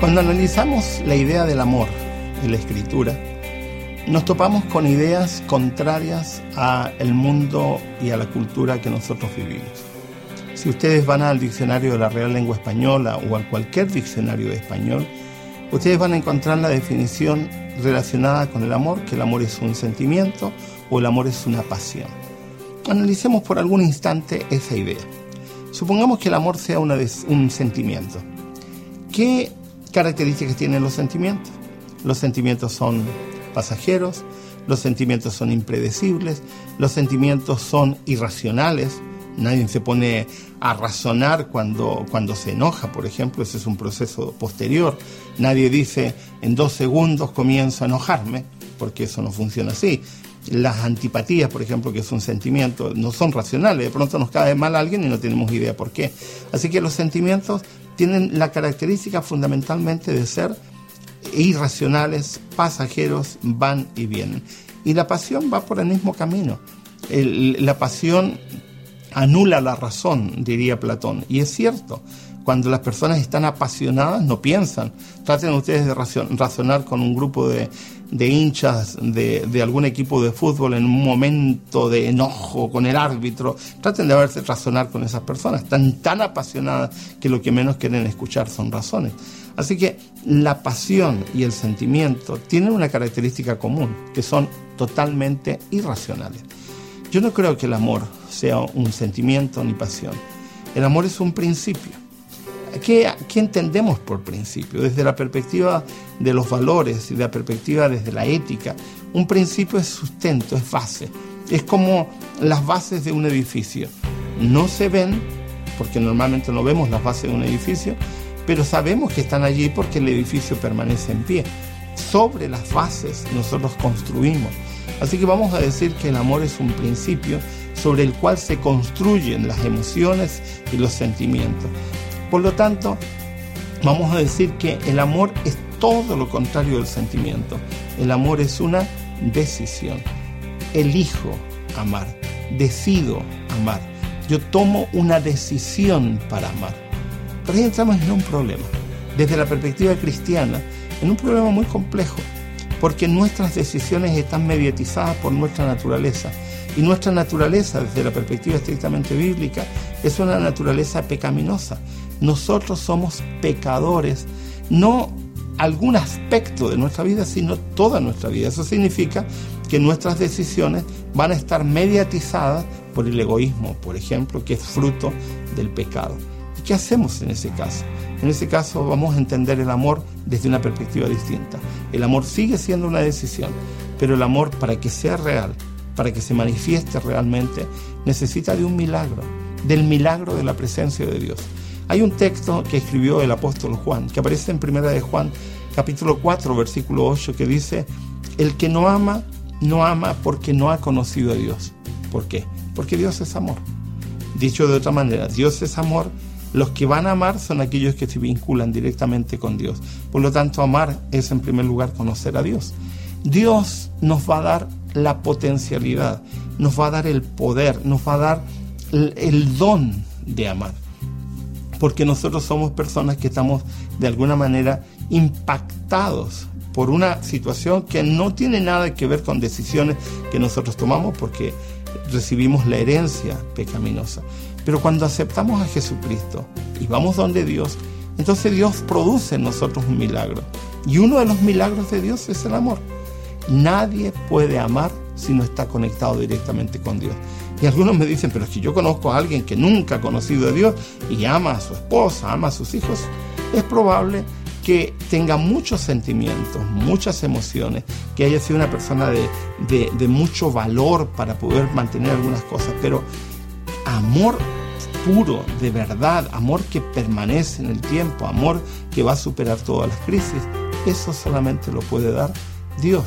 Cuando analizamos la idea del amor en la escritura, nos topamos con ideas contrarias al mundo y a la cultura que nosotros vivimos. Si ustedes van al diccionario de la Real Lengua Española o a cualquier diccionario de español, ustedes van a encontrar la definición relacionada con el amor, que el amor es un sentimiento o el amor es una pasión. Analicemos por algún instante esa idea. Supongamos que el amor sea un sentimiento. ¿Qué características tienen los sentimientos? Los sentimientos son pasajeros, los sentimientos son impredecibles, los sentimientos son irracionales, nadie se pone a razonar cuando, cuando se enoja, por ejemplo, ese es un proceso posterior, nadie dice en dos segundos comienzo a enojarme, porque eso no funciona así. Las antipatías, por ejemplo, que es un sentimiento, no son racionales, de pronto nos cae mal alguien y no tenemos idea por qué. Así que los sentimientos tienen la característica fundamentalmente de ser irracionales, pasajeros, van y vienen. Y la pasión va por el mismo camino. la pasión anula la razón, diría Platón. Y es cierto, cuando las personas están apasionadas no piensan. Traten ustedes de razonar con un grupo de, hinchas de, de, algún equipo de fútbol en un momento de enojo con el árbitro. Traten de verse razonar con esas personas. Están tan apasionadas que lo que menos quieren escuchar son razones. Así que la pasión y el sentimiento tienen una característica común, que son totalmente irracionales. Yo no creo que el amor sea un sentimiento ni pasión. El amor es un principio. ¿Qué, entendemos por principio? Desde la perspectiva de los valores y la perspectiva desde la ética, un principio es sustento, es base. Es como las bases de un edificio. No se ven, porque normalmente no vemos las bases de un edificio, pero sabemos que están allí porque el edificio permanece en pie. Sobre las bases nosotros construimos. Así que vamos a decir que el amor es un principio sobre el cual se construyen las emociones y los sentimientos. Por lo tanto, vamos a decir que el amor es todo lo contrario del sentimiento. El amor es una decisión. Elijo amar, decido amar. Yo tomo una decisión para amar. Pero ahí entramos en un problema. Desde la perspectiva cristiana, en un problema muy complejo, porque nuestras decisiones están mediatizadas por nuestra naturaleza. Y nuestra naturaleza, desde la perspectiva estrictamente bíblica, es una naturaleza pecaminosa. Nosotros somos pecadores, no algún aspecto de nuestra vida, sino toda nuestra vida. Eso significa que nuestras decisiones van a estar mediatizadas por el egoísmo, por ejemplo, que es fruto del pecado. ¿Qué hacemos en ese caso? En ese caso vamos a entender el amor desde una perspectiva distinta. El amor sigue siendo una decisión, pero el amor para que sea real, para que se manifieste realmente, necesita de un milagro, del milagro de la presencia de Dios. Hay un texto que escribió el apóstol Juan, que aparece en Primera de Juan, capítulo 4, versículo 8, que dice, el que no ama, no ama porque no ha conocido a Dios. ¿Por qué? Porque Dios es amor. Dicho de otra manera, Dios es amor los que van a amar son aquellos que se vinculan directamente con Dios. Por lo tanto, amar es en primer lugar conocer a Dios. Dios nos va a dar la potencialidad, nos va a dar el poder, nos va a dar el, don de amar. Porque nosotros somos personas que estamos de alguna manera impactados por una situación que no tiene nada que ver con decisiones que nosotros tomamos porque recibimos la herencia pecaminosa. Pero cuando aceptamos a Jesucristo y vamos donde Dios, entonces Dios produce en nosotros un milagro. Y uno de los milagros de Dios es el amor. Nadie puede amar si no está conectado directamente con Dios. Y algunos me dicen, pero que yo conozco a alguien que nunca ha conocido a Dios y ama a su esposa, ama a sus hijos. Es probable que tenga muchos sentimientos, muchas emociones, que haya sido una persona de, de mucho valor para poder mantener algunas cosas, pero amor puro, de verdad, amor que permanece en el tiempo, amor que va a superar todas las crisis, eso solamente lo puede dar Dios.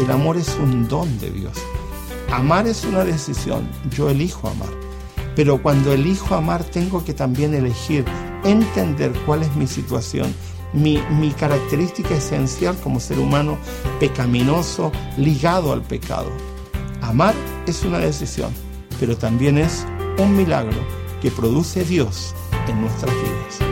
El amor es un don de Dios. Amar es una decisión, yo elijo amar. Pero cuando elijo amar tengo que también elegir entender cuál es mi situación, mi, mi, característica esencial como ser humano pecaminoso ligado al pecado. Amar es una decisión, pero también es un milagro que produce Dios en nuestras vidas.